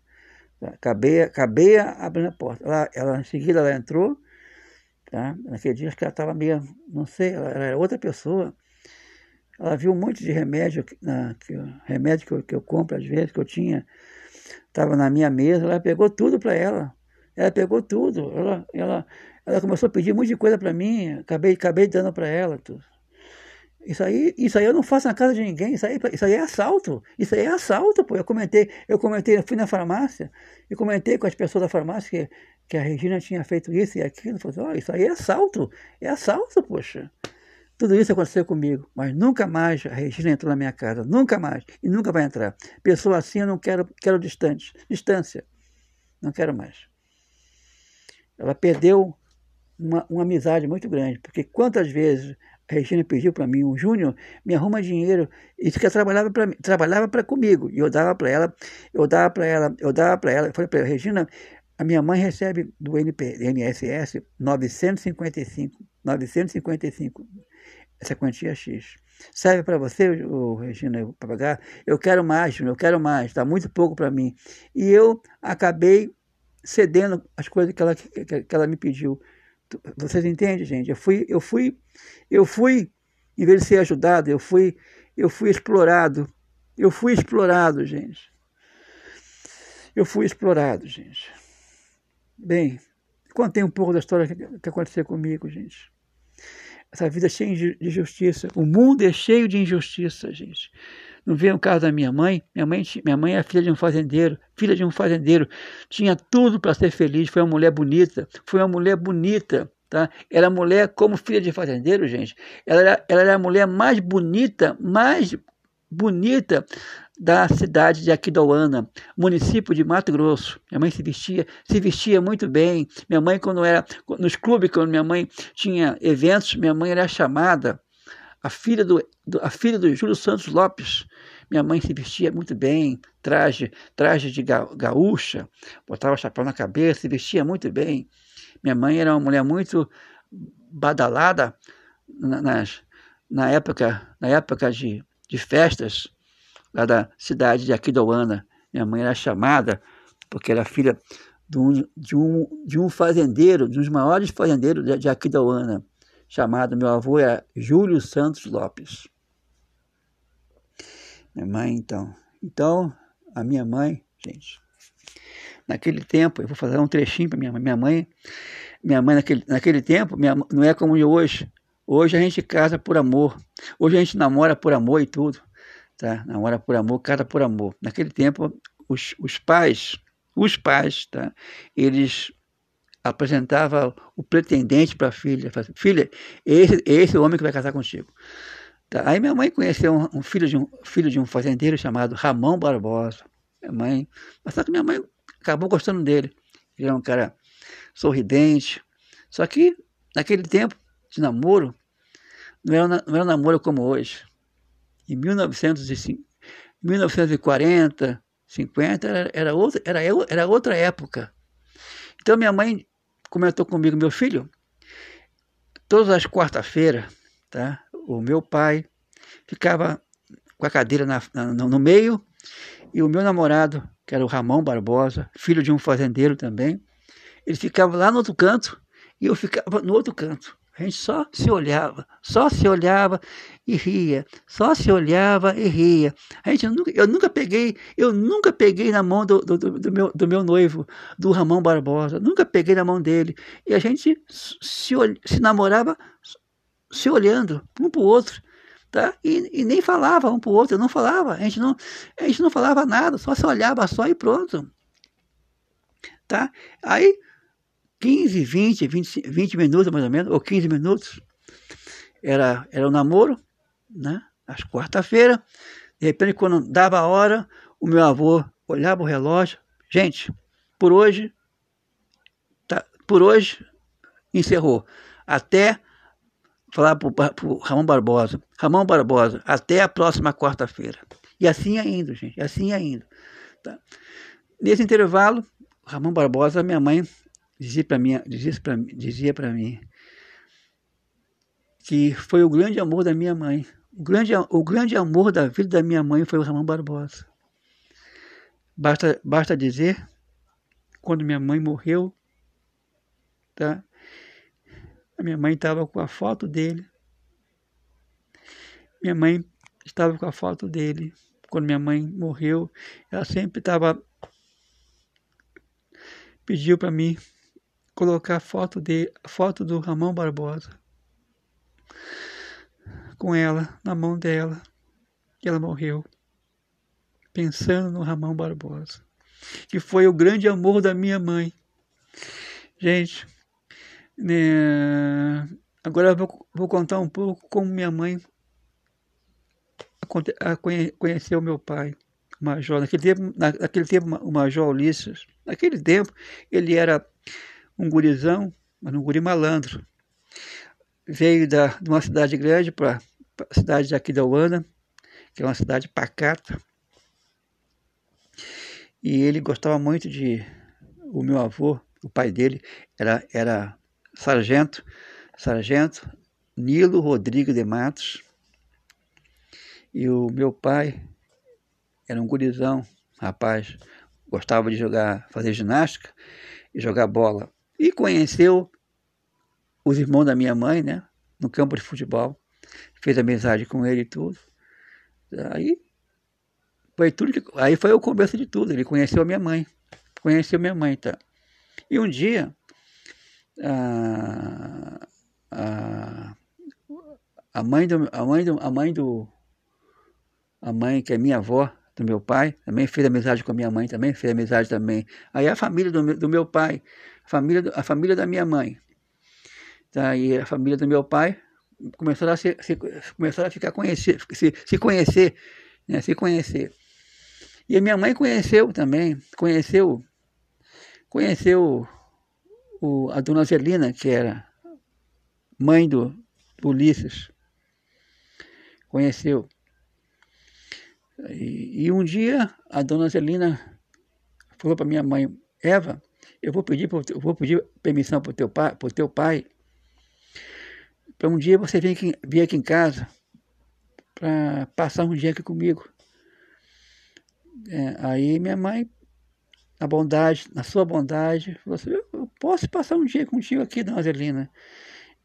Acabei, acabei abrindo a porta. Ela, ela, em seguida, ela entrou. Tá? Naquele dia, que ela estava meio, não sei, ela, ela era outra pessoa. Ela viu um monte de remédio, na, que, remédio que eu, que eu compro às vezes, que eu tinha, estava na minha mesa. Ela pegou tudo para ela. Ela pegou tudo. Ela, ela, ela começou a pedir de coisa para mim. Acabei, acabei dando para ela tudo. Isso aí, isso aí eu não faço na casa de ninguém, isso aí, isso aí é assalto, isso aí é assalto, pô. Eu comentei, eu comentei, eu fui na farmácia e comentei com as pessoas da farmácia que, que a Regina tinha feito isso e aquilo. Falei, oh, isso aí é assalto, é assalto, poxa. Tudo isso aconteceu comigo, mas nunca mais a Regina entrou na minha casa, nunca mais, e nunca vai entrar. Pessoa assim eu não quero, quero distante, distância, não quero mais. Ela perdeu uma, uma amizade muito grande, porque quantas vezes a Regina pediu para mim, o Júnior me arruma dinheiro, isso que ela trabalhava para trabalhava para comigo, e eu dava para ela, eu dava para ela, eu dava para ela, eu falei para ela, Regina, a minha mãe recebe do NP, NSS 955, 955, essa quantia X. Serve para você, o Regina, para pagar? Eu quero mais, eu quero mais, está muito pouco para mim. E eu acabei cedendo as coisas que ela, que, que ela me pediu. Vocês entendem, gente? Eu fui, eu fui, eu fui, em vez de ser ajudado, eu fui, eu fui explorado. Eu fui explorado, gente. Eu fui explorado, gente. Bem, contei um pouco da história que, que aconteceu comigo, gente. Essa vida é cheia de injustiça. O mundo é cheio de injustiça, gente. Não vê o caso da minha mãe? Minha mãe, minha mãe é filha de um fazendeiro, filha de um fazendeiro. Tinha tudo para ser feliz, foi uma mulher bonita, foi uma mulher bonita. Tá? Era mulher como filha de fazendeiro, gente. Ela era, ela era a mulher mais bonita, mais bonita da cidade de Aquidauana, município de Mato Grosso. Minha mãe se vestia, se vestia muito bem. Minha mãe, quando era nos clubes, quando minha mãe tinha eventos, minha mãe era chamada a filha do, a filha do Júlio Santos Lopes. Minha mãe se vestia muito bem, traje, traje de ga, gaúcha, botava chapéu na cabeça, se vestia muito bem. Minha mãe era uma mulher muito badalada na, nas, na época, na época de, de festas lá da cidade de Aquidauana. Minha mãe era chamada porque era filha de um, de um, de um fazendeiro, de um dos maiores fazendeiros de, de Aquidauana chamado, meu avô era Júlio Santos Lopes. Minha mãe, então. Então, a minha mãe, gente, naquele tempo, eu vou fazer um trechinho para minha mãe. Minha mãe, minha mãe naquele, naquele tempo, minha, não é como de hoje. Hoje a gente casa por amor. Hoje a gente namora por amor e tudo. Tá? Namora por amor, casa por amor. Naquele tempo, os, os pais, os pais, tá? eles apresentava o pretendente para a filha. Filha, esse, esse é o homem que vai casar contigo. Tá. Aí minha mãe conheceu um, um, filho, de um filho de um fazendeiro chamado Ramão Barbosa. Minha mãe, mas só que minha mãe acabou gostando dele. Ele era um cara sorridente. Só que naquele tempo de namoro, não era, não era namoro como hoje. Em 1905, 1940, 50, era, era, outra, era, era outra época. Então minha mãe comentou comigo, meu filho, todas as quarta-feiras, tá? O meu pai ficava com a cadeira na, na, no meio e o meu namorado, que era o Ramon Barbosa, filho de um fazendeiro também, ele ficava lá no outro canto e eu ficava no outro canto. A gente só se olhava, só se olhava e ria, só se olhava e ria. A gente nunca, eu nunca peguei, eu nunca peguei na mão do, do, do, meu, do meu noivo, do Ramão Barbosa, nunca peguei na mão dele. E a gente se, se namorava se olhando um para o outro. Tá? E, e nem falava um para o outro, não falava, a gente não, a gente não falava nada, só se olhava só e pronto. Tá? Aí 15, 20, 20, 20 minutos mais ou menos, ou 15 minutos. Era, era o um namoro, né? Às quarta-feira. De repente, quando dava a hora, o meu avô olhava o relógio. Gente, por hoje, tá, por hoje, encerrou. Até falar para o Ramon Barbosa. Ramon Barbosa, até a próxima quarta-feira. E assim ainda, gente, assim ainda. Tá? Nesse intervalo, Ramon Barbosa, minha mãe dizia para mim, dizia para dizia mim, que foi o grande amor da minha mãe. O grande, o grande amor da vida da minha mãe foi o Ramon Barbosa. Basta, basta dizer, quando minha mãe morreu, tá? A minha mãe estava com a foto dele. Minha mãe estava com a foto dele. Quando minha mãe morreu, ela sempre estava pediu para mim colocar a foto de foto do Ramon Barbosa com ela na mão dela e ela morreu pensando no Ramon Barbosa que foi o grande amor da minha mãe gente né, agora vou, vou contar um pouco como minha mãe conheceu meu pai Major naquele tempo naquele tempo o Major Ulisses naquele tempo ele era um gurizão, mas um guri malandro. Veio da, de uma cidade grande para a cidade aqui da Uana, que é uma cidade pacata. E ele gostava muito de. O meu avô, o pai dele, era, era sargento, sargento Nilo Rodrigues de Matos. E o meu pai era um gurizão, rapaz, gostava de jogar, fazer ginástica e jogar bola. E conheceu os irmãos da minha mãe, né? No campo de futebol. Fez amizade com ele e tudo. Aí foi tudo que, aí foi o começo de tudo. Ele conheceu a minha mãe. Conheceu minha mãe, tá? E um dia a, a, a mãe do a mãe do a mãe do a mãe que é minha avó do meu pai também fez amizade com a minha mãe também fez amizade também aí a família do, do meu pai família, a família da minha mãe. Tá? E a família do meu pai começaram a, se, se, começaram a ficar conhecer, se, se conhecer, né? se conhecer. E a minha mãe conheceu também, conheceu, conheceu o, a dona Zelina, que era mãe do, do Ulisses. Conheceu. E, e, um dia a dona Zelina falou para minha mãe, Eva, eu vou pedir, eu vou pedir permissão para o teu pai, teu pai para um dia você vir aqui, vir aqui em casa para passar um dia aqui comigo. É, aí minha mãe, na bondade, na sua bondade, assim, eu posso passar um dia contigo aqui, dona Zelina.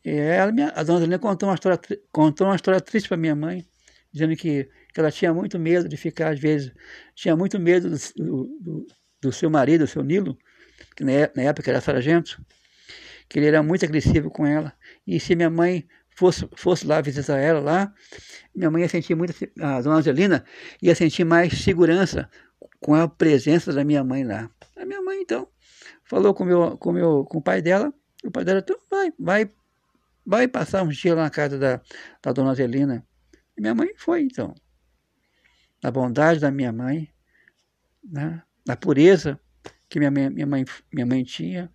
Ela, a dona Zelina contou uma história, contou uma história triste para minha mãe, dizendo que, que ela tinha muito medo de ficar, às vezes, tinha muito medo do, do, do seu marido, o seu Nilo, que na época era sargento, que ele era muito agressivo com ela. E se minha mãe fosse, fosse lá visitar ela lá, minha mãe ia sentir muito, a dona Angelina ia sentir mais segurança com a presença da minha mãe lá. A minha mãe, então, falou com, meu, com, meu, com o pai dela, o pai dela, então, vai, vai, vai passar uns dias lá na casa da, da dona Angelina. E minha mãe foi, então. Na bondade da minha mãe, né? na pureza que minha minha mãe, minha mãe tinha.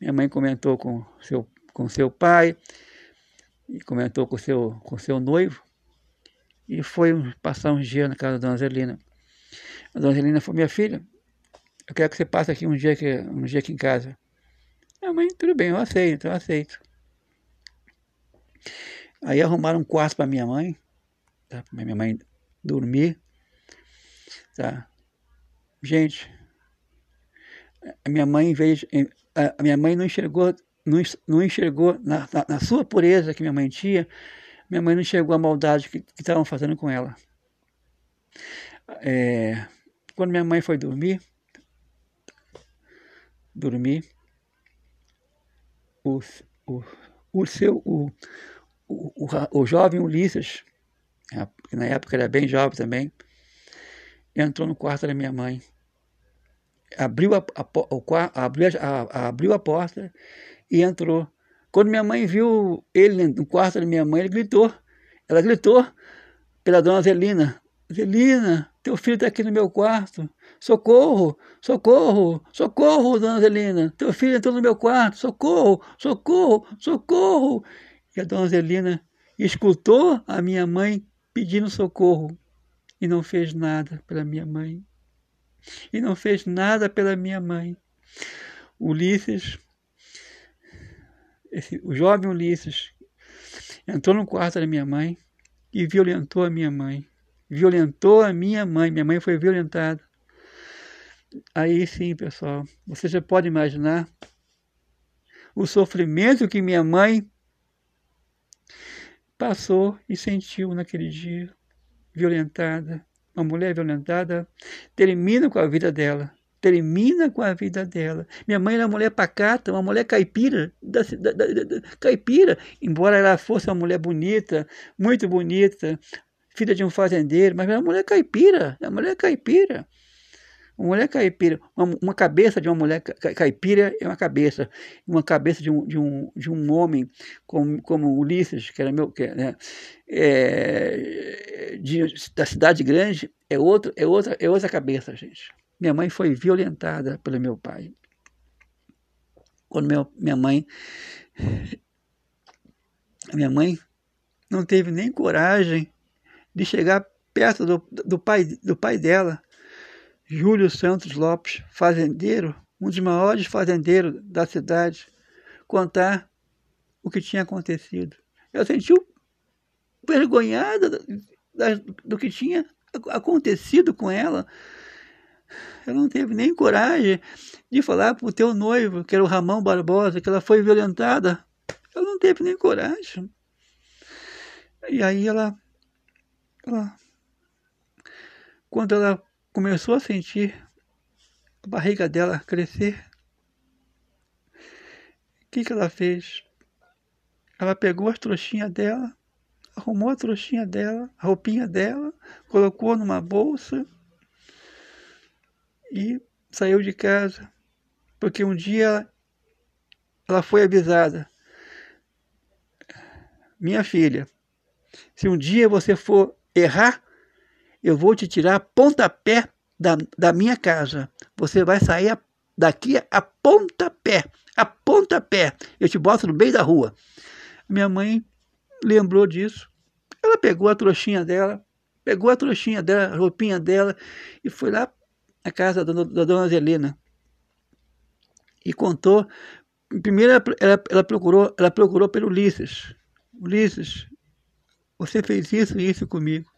Minha mãe comentou com seu, com seu pai, e comentou com seu, com seu noivo, e foi passar uns dias na casa da dona Zelina. A dona Zelina falou, minha filha, eu quero que você passe aqui um dia aqui, um dia aqui em casa. Minha mãe, tudo bem, eu aceito, eu aceito. Aí arrumaram um quarto para minha mãe, tá? para minha mãe dormir. Tá? Gente, a minha mãe veio, a minha mãe não enxergou, não enxergou na, na, na, sua pureza que minha mãe tinha, minha mãe não enxergou a maldade que estavam fazendo com ela. É, quando minha mãe foi dormir, dormir, o, o, o seu, o, o, o, o jovem Ulisses, que na época era bem jovem também, entrou no quarto da minha mãe abriu a, a, abriu, a, abriu a porta e entrou. Quando minha mãe viu ele no quarto da minha mãe, ele gritou. Ela gritou pela dona Zelina. Zelina, teu filho está aqui no meu quarto. Socorro, socorro, socorro, dona Zelina. Teu filho entrou no meu quarto. Socorro, socorro, socorro. E a dona Zelina escutou a minha mãe pedindo socorro e não fez nada pela minha mãe e não fez nada pela minha mãe. Ulisses, esse, o jovem Ulisses, entrou no quarto da minha mãe e violentou a minha mãe. Violentou a minha mãe. Minha mãe foi violentada. Aí sim, pessoal, você já pode imaginar o sofrimento que minha mãe passou e sentiu naquele dia, violentada. Uma mulher violentada termina com a vida dela. Termina com a vida dela. Minha mãe era uma mulher pacata, uma mulher caipira, da, da, da, caipira, embora ela fosse uma mulher bonita, muito bonita, filha de um fazendeiro, mas era uma mulher caipira, uma mulher caipira. Uma mulher caipira, uma, uma, cabeça de uma mulher caipira é uma cabeça, uma cabeça de um, de um, de um homem como, como Ulisses, que era meu, que, né, é, de, da cidade grande, é, outro, é, outra, é outra cabeça, gente. Minha mãe foi violentada pelo meu pai. Quando meu, minha mãe, minha mãe não teve nem coragem de chegar perto do, do, pai, do pai dela, Júlio Santos Lopes, fazendeiro, um dos maiores fazendeiros da cidade, contar o que tinha acontecido. Eu senti vergonhada do que tinha acontecido com ela. Ela não teve nem coragem de falar para o teu noivo, que era o Ramão Barbosa, que ela foi violentada. Ela não teve nem coragem. E aí ela, ela quando ela começou a sentir a barriga dela crescer, o que, que ela fez? Ela pegou as trouxinhas dela, arrumou a trouxinha dela, a roupinha dela, colocou numa bolsa e saiu de casa. Porque um dia ela foi avisada: Minha filha, se um dia você for errar, eu vou te tirar pontapé da, da minha casa. Você vai sair daqui a pontapé, a pontapé. Eu te boto no meio da rua. Minha mãe lembrou disso. Ela pegou a trouxinha dela, pegou a trouxinha dela, a roupinha dela e foi lá na casa da, da dona Zelina. E contou. Primeiro ela, ela, procurou, ela procurou pelo Ulisses. Ulisses, você fez isso e isso comigo.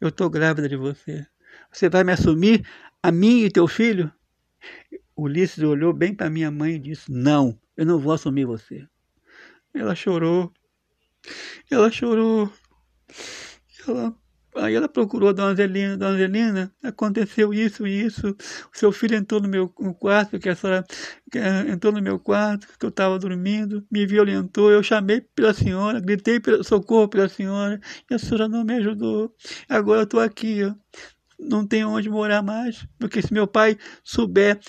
Eu estou grávida de você. Você vai me assumir a mim e teu filho? Ulisses olhou bem para minha mãe e disse: Não, eu não vou assumir você. Ela chorou. Ela chorou. Ela, aí ela procurou a dona Zelina. Dona Zelina, aconteceu isso e isso. O seu filho entrou no meu quarto, que a senhora que, entrou no meu quarto, que eu estava dormindo, me violentou. Eu chamei pela senhora, gritei pelo socorro pela senhora, e a senhora não me ajudou. Agora eu estou aqui, ó. não tenho onde morar mais, porque se meu pai souber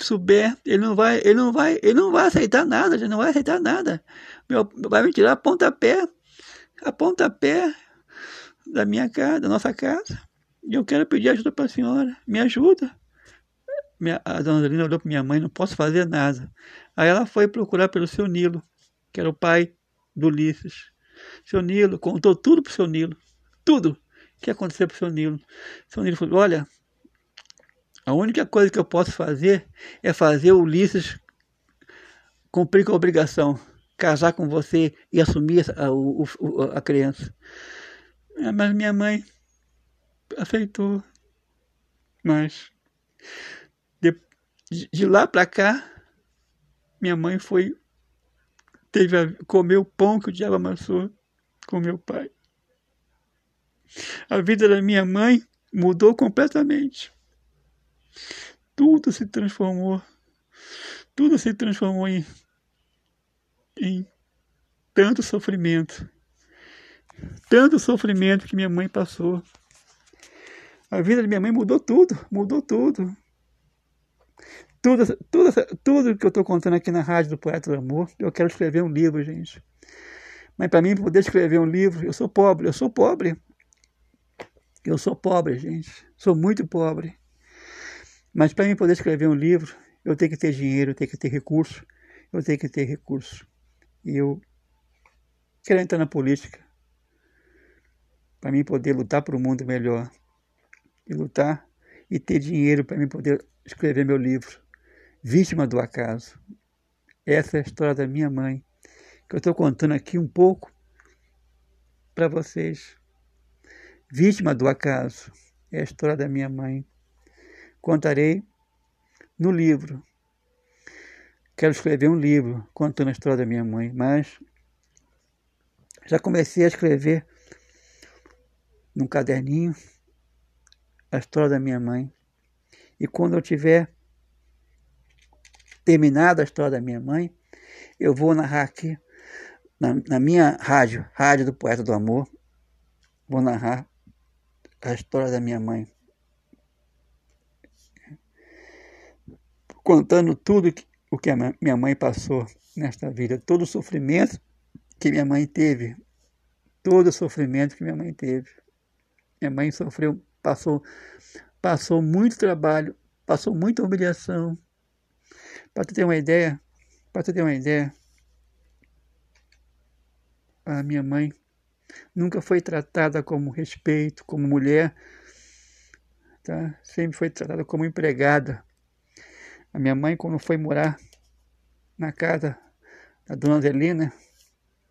souber, ele não vai, ele não vai, ele não vai aceitar nada, ele não vai aceitar nada. Meu, vai me tirar a pontapé, a pontapé da minha casa, da nossa casa. E eu quero pedir ajuda para a senhora, me ajuda. Minha, a dona Angelina olhou para minha mãe, não posso fazer nada. Aí ela foi procurar pelo seu Nilo, que era o pai do Ulisses. Seu Nilo contou tudo para o seu Nilo, tudo que aconteceu para o seu Nilo. Seu Nilo falou: Olha, a única coisa que eu posso fazer é fazer o Ulisses cumprir com a obrigação, casar com você e assumir a, a, a criança. É, mas minha mãe aceitou. Mas de, de lá para cá, minha mãe foi teve a, comeu o pão que o diabo amassou com meu pai. A vida da minha mãe mudou completamente tudo se transformou, tudo se transformou em, em tanto sofrimento, tanto sofrimento que minha mãe passou. A vida da minha mãe mudou tudo, mudou tudo. Tudo, tudo, tudo que eu estou contando aqui na rádio do Poeta do Amor, eu quero escrever um livro, gente. Mas para mim poder escrever um livro, eu sou pobre, eu sou pobre. Eu sou pobre, gente. Sou muito pobre. Mas para mim poder escrever um livro, eu tenho que ter dinheiro, eu tenho que ter recurso, eu tenho que ter recurso. E eu quero entrar na política para mim poder lutar por um mundo melhor. E lutar e ter dinheiro para mim poder escrever meu livro, Vítima do Acaso. Essa é a história da minha mãe, que eu estou contando aqui um pouco para vocês. Vítima do acaso é a história da minha mãe. Contarei no livro. Quero escrever um livro contando a história da minha mãe, mas já comecei a escrever num caderninho a história da minha mãe. E quando eu tiver terminado a história da minha mãe, eu vou narrar aqui na, na minha rádio, Rádio do Poeta do Amor, vou narrar a história da minha mãe. Contando tudo que, o que a minha mãe passou nesta vida, todo o sofrimento que minha mãe teve, todo o sofrimento que minha mãe teve. Minha mãe sofreu, passou, passou muito trabalho, passou muita humilhação. Para tu ter uma ideia, para ter uma ideia, a minha mãe nunca foi tratada como respeito, como mulher, tá? Sempre foi tratada como empregada. A minha mãe, quando foi morar na casa da dona Zelina,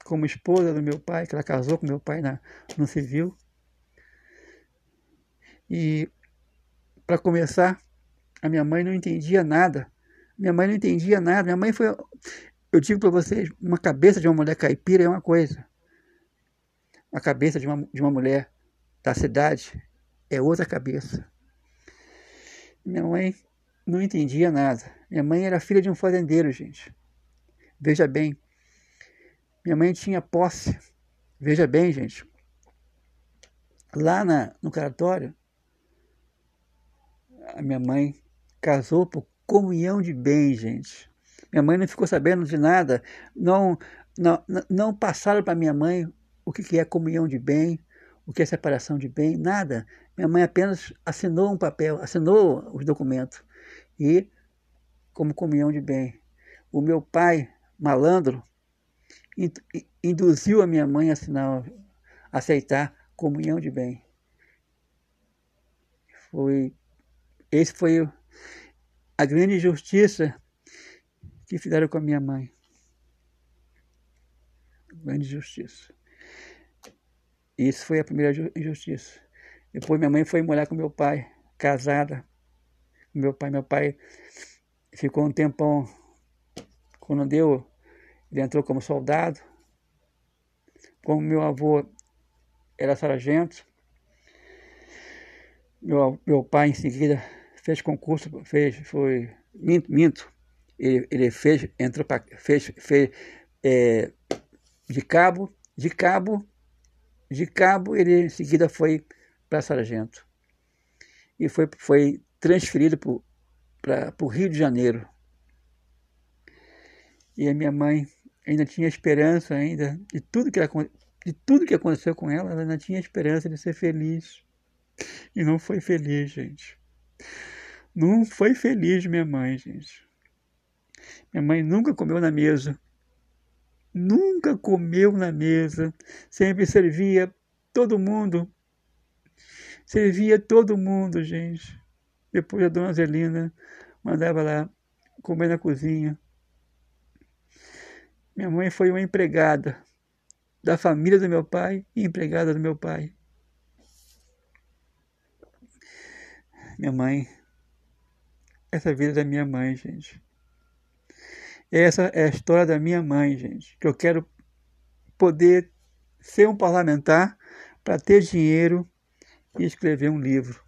como esposa do meu pai, que ela casou com meu pai na, no civil. E, para começar, a minha mãe não entendia nada. Minha mãe não entendia nada. Minha mãe foi, eu digo para vocês, uma cabeça de uma mulher caipira é uma coisa. A cabeça de uma, de uma mulher da cidade é outra cabeça. Minha mãe não entendia nada. Minha mãe era filha de um fazendeiro, gente. Veja bem, minha mãe tinha posse. Veja bem, gente. Lá na, no cartório, a minha mãe casou por comunhão de bens, gente. Minha mãe não ficou sabendo de nada. Não, não, não passaram para minha mãe o que é comunhão de bem, o que é separação de bem, nada. Minha mãe apenas assinou um papel, assinou os documentos. E como comunhão de bem. O meu pai, malandro, induziu a minha mãe a assinar, a aceitar comunhão de bem. Foi, esse foi a grande injustiça que fizeram com a minha mãe. Grande injustiça. Isso foi a primeira injustiça. Depois minha mãe foi morar com meu pai, casada meu pai. Meu pai ficou um tempão, quando deu ele entrou como soldado. Como meu avô era sargento, meu, meu pai em seguida fez concurso, fez, foi, minto, minto. Ele, ele fez, entrou para, fez, fez é, de cabo, de cabo, de cabo, ele em seguida foi para sargento. E foi, foi transferido para o Rio de Janeiro. E a minha mãe ainda tinha esperança ainda de tudo que de tudo que aconteceu com ela, ela ainda tinha esperança de ser feliz. E não foi feliz, gente. Não foi feliz minha mãe, gente. Minha mãe nunca comeu na mesa. Nunca comeu na mesa. Sempre servia todo mundo. Servia todo mundo, gente. Depois a dona Zelina mandava lá comer na cozinha. Minha mãe foi uma empregada da família do meu pai e empregada do meu pai. Minha mãe, essa vida da minha mãe, gente. Essa é a história da minha mãe, gente. Que eu quero poder ser um parlamentar para ter dinheiro e escrever um livro.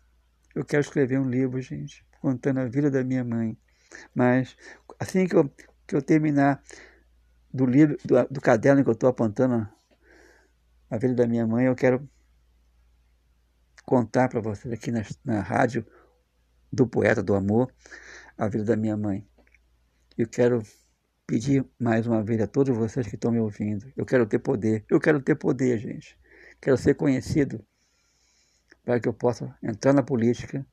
Eu quero escrever um livro, gente, contando a vida da minha mãe. Mas assim que eu, que eu terminar do livro, do, do caderno que eu estou apontando a vida da minha mãe, eu quero contar para vocês aqui na, na rádio do Poeta do Amor a vida da minha mãe. Eu quero pedir mais uma vez a todos vocês que estão me ouvindo. Eu quero ter poder. Eu quero ter poder, gente. Quero ser conhecido para que eu possa entrar na política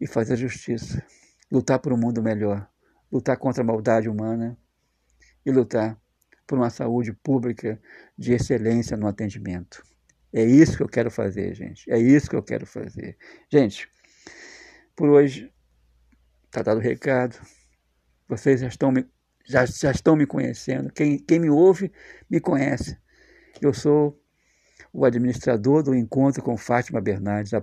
e fazer justiça, lutar por um mundo melhor, lutar contra a maldade humana e lutar por uma saúde pública de excelência no atendimento. É isso que eu quero fazer, gente. É isso que eu quero fazer. Gente, por hoje está dado o recado. Vocês já estão me, já, já estão me conhecendo. Quem, quem me ouve me conhece. Eu sou o administrador do encontro com Fátima Bernardes,